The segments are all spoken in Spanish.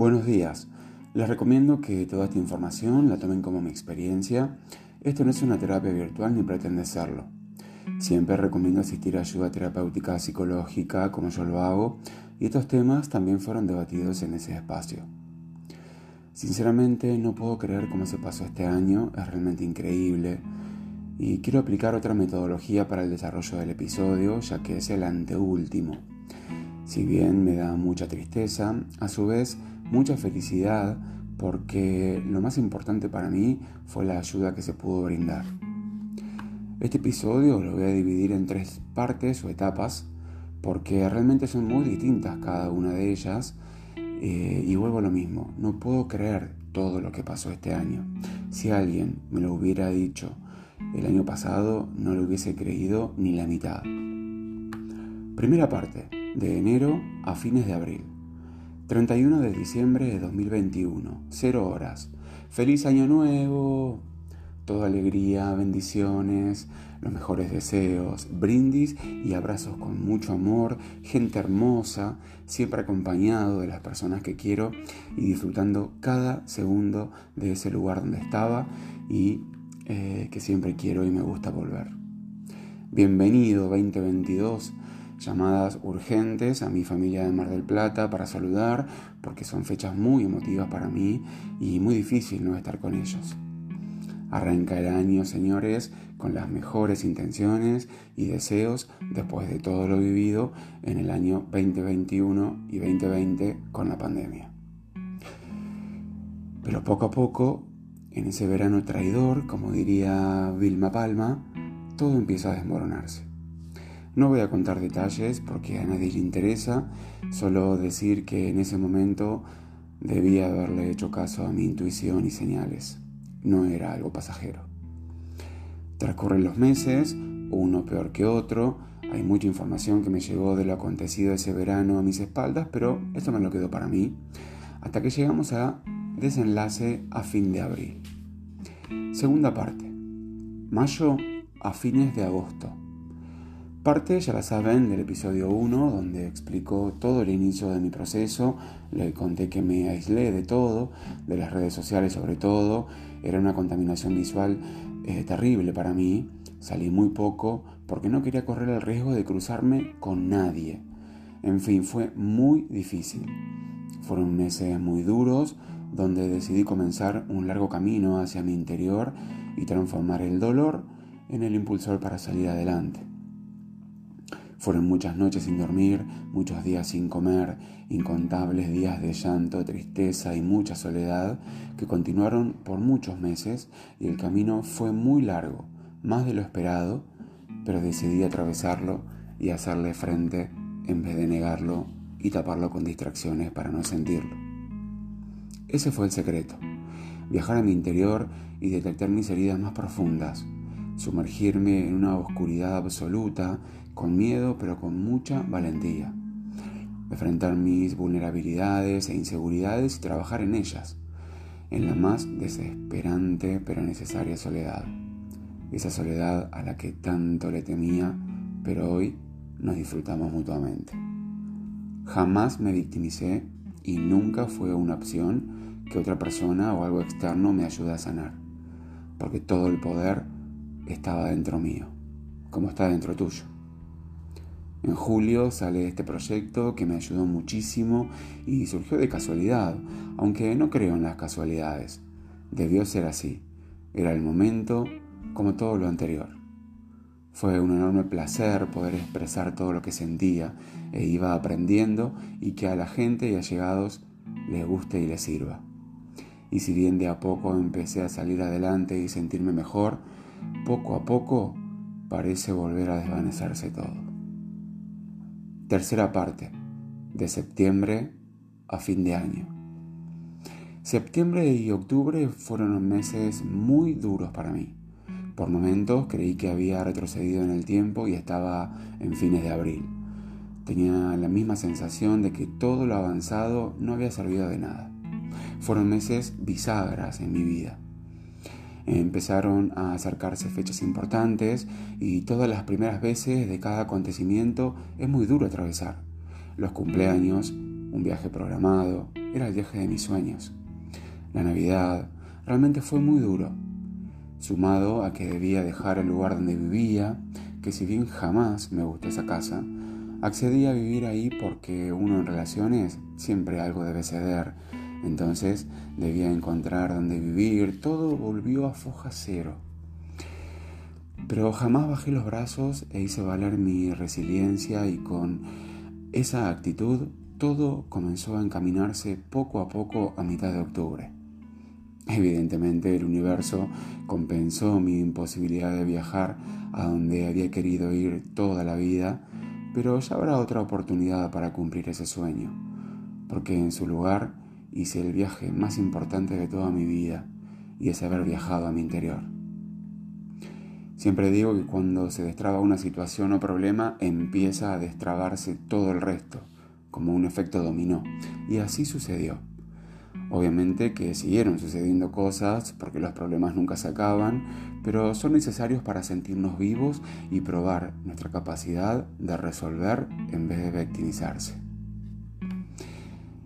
Buenos días. Les recomiendo que toda esta información la tomen como mi experiencia. Esto no es una terapia virtual ni pretende serlo. Siempre recomiendo asistir a ayuda terapéutica psicológica como yo lo hago y estos temas también fueron debatidos en ese espacio. Sinceramente no puedo creer cómo se pasó este año, es realmente increíble y quiero aplicar otra metodología para el desarrollo del episodio ya que es el anteúltimo. Si bien me da mucha tristeza, a su vez mucha felicidad porque lo más importante para mí fue la ayuda que se pudo brindar. Este episodio lo voy a dividir en tres partes o etapas porque realmente son muy distintas cada una de ellas eh, y vuelvo a lo mismo, no puedo creer todo lo que pasó este año. Si alguien me lo hubiera dicho el año pasado, no lo hubiese creído ni la mitad. Primera parte, de enero a fines de abril. 31 de diciembre de 2021, 0 horas. ¡Feliz Año Nuevo! Toda alegría, bendiciones, los mejores deseos, brindis y abrazos con mucho amor, gente hermosa, siempre acompañado de las personas que quiero y disfrutando cada segundo de ese lugar donde estaba y eh, que siempre quiero y me gusta volver. Bienvenido 2022 llamadas urgentes a mi familia de Mar del Plata para saludar, porque son fechas muy emotivas para mí y muy difícil no estar con ellos. Arranca el año, señores, con las mejores intenciones y deseos después de todo lo vivido en el año 2021 y 2020 con la pandemia. Pero poco a poco, en ese verano traidor, como diría Vilma Palma, todo empieza a desmoronarse. No voy a contar detalles porque a nadie le interesa, solo decir que en ese momento debía haberle hecho caso a mi intuición y señales. No era algo pasajero. Transcurren los meses, uno peor que otro, hay mucha información que me llegó de lo acontecido ese verano a mis espaldas, pero esto me lo quedó para mí, hasta que llegamos a desenlace a fin de abril. Segunda parte. Mayo a fines de agosto. Parte, ya la saben, del episodio 1, donde explico todo el inicio de mi proceso, le conté que me aislé de todo, de las redes sociales sobre todo, era una contaminación visual eh, terrible para mí, salí muy poco porque no quería correr el riesgo de cruzarme con nadie. En fin, fue muy difícil. Fueron meses muy duros, donde decidí comenzar un largo camino hacia mi interior y transformar el dolor en el impulsor para salir adelante. Fueron muchas noches sin dormir, muchos días sin comer, incontables días de llanto, tristeza y mucha soledad que continuaron por muchos meses y el camino fue muy largo, más de lo esperado, pero decidí atravesarlo y hacerle frente en vez de negarlo y taparlo con distracciones para no sentirlo. Ese fue el secreto, viajar a mi interior y detectar mis heridas más profundas, sumergirme en una oscuridad absoluta, con miedo pero con mucha valentía. Enfrentar mis vulnerabilidades e inseguridades y trabajar en ellas, en la más desesperante pero necesaria soledad. Esa soledad a la que tanto le temía, pero hoy nos disfrutamos mutuamente. Jamás me victimicé y nunca fue una opción que otra persona o algo externo me ayude a sanar, porque todo el poder estaba dentro mío, como está dentro tuyo. En julio sale este proyecto que me ayudó muchísimo y surgió de casualidad, aunque no creo en las casualidades. Debió ser así. Era el momento como todo lo anterior. Fue un enorme placer poder expresar todo lo que sentía e iba aprendiendo y que a la gente y allegados les guste y les sirva. Y si bien de a poco empecé a salir adelante y sentirme mejor, poco a poco parece volver a desvanecerse todo. Tercera parte, de septiembre a fin de año. Septiembre y octubre fueron meses muy duros para mí. Por momentos creí que había retrocedido en el tiempo y estaba en fines de abril. Tenía la misma sensación de que todo lo avanzado no había servido de nada. Fueron meses bisagras en mi vida empezaron a acercarse fechas importantes y todas las primeras veces de cada acontecimiento es muy duro atravesar. Los cumpleaños, un viaje programado, era el viaje de mis sueños. La Navidad realmente fue muy duro, sumado a que debía dejar el lugar donde vivía, que si bien jamás me gustó esa casa, accedí a vivir ahí porque uno en relaciones siempre algo debe ceder, entonces debía encontrar donde vivir, todo volvió a foja cero. Pero jamás bajé los brazos e hice valer mi resiliencia y con esa actitud todo comenzó a encaminarse poco a poco a mitad de octubre. Evidentemente el universo compensó mi imposibilidad de viajar a donde había querido ir toda la vida, pero ya habrá otra oportunidad para cumplir ese sueño, porque en su lugar hice el viaje más importante de toda mi vida y es haber viajado a mi interior. Siempre digo que cuando se destraba una situación o problema empieza a destrabarse todo el resto, como un efecto dominó, y así sucedió. Obviamente que siguieron sucediendo cosas porque los problemas nunca se acaban, pero son necesarios para sentirnos vivos y probar nuestra capacidad de resolver en vez de victimizarse.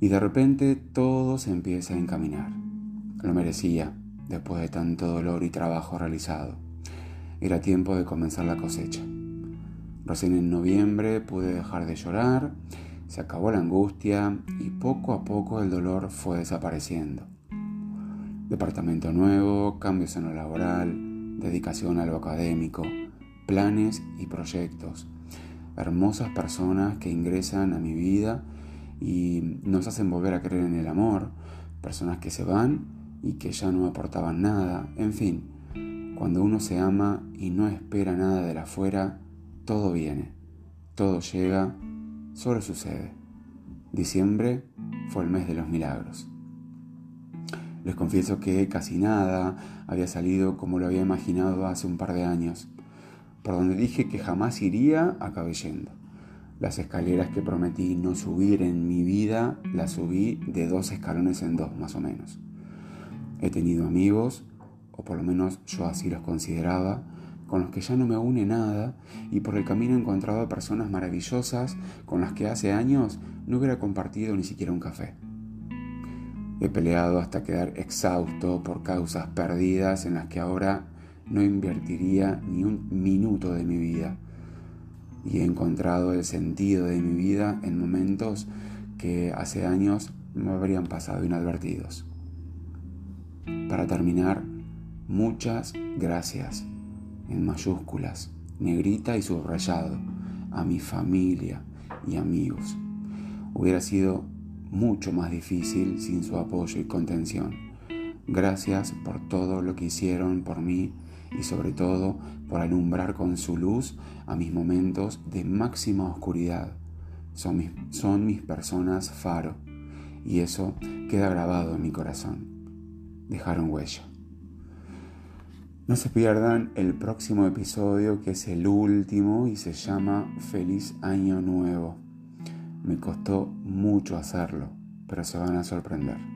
Y de repente todo se empieza a encaminar. Lo merecía después de tanto dolor y trabajo realizado. Era tiempo de comenzar la cosecha. Recién en noviembre pude dejar de llorar se acabó la angustia y poco a poco el dolor fue desapareciendo. Departamento nuevo, cambios en lo laboral, dedicación a lo académico, planes y proyectos. Hermosas personas que ingresan a mi vida y nos hacen volver a creer en el amor. Personas que se van y que ya no aportaban nada. En fin, cuando uno se ama y no espera nada de la afuera, todo viene, todo llega Solo sucede. Diciembre fue el mes de los milagros. Les confieso que casi nada había salido como lo había imaginado hace un par de años. Por donde dije que jamás iría, acabé yendo. Las escaleras que prometí no subir en mi vida, las subí de dos escalones en dos más o menos. He tenido amigos, o por lo menos yo así los consideraba, con los que ya no me une nada y por el camino he encontrado personas maravillosas con las que hace años no hubiera compartido ni siquiera un café. He peleado hasta quedar exhausto por causas perdidas en las que ahora no invertiría ni un minuto de mi vida. Y he encontrado el sentido de mi vida en momentos que hace años me habrían pasado inadvertidos. Para terminar, muchas gracias en mayúsculas, negrita y subrayado, a mi familia y amigos. Hubiera sido mucho más difícil sin su apoyo y contención. Gracias por todo lo que hicieron por mí y sobre todo por alumbrar con su luz a mis momentos de máxima oscuridad. Son mis, son mis personas faro y eso queda grabado en mi corazón. Dejaron huella. No se pierdan el próximo episodio que es el último y se llama Feliz Año Nuevo. Me costó mucho hacerlo, pero se van a sorprender.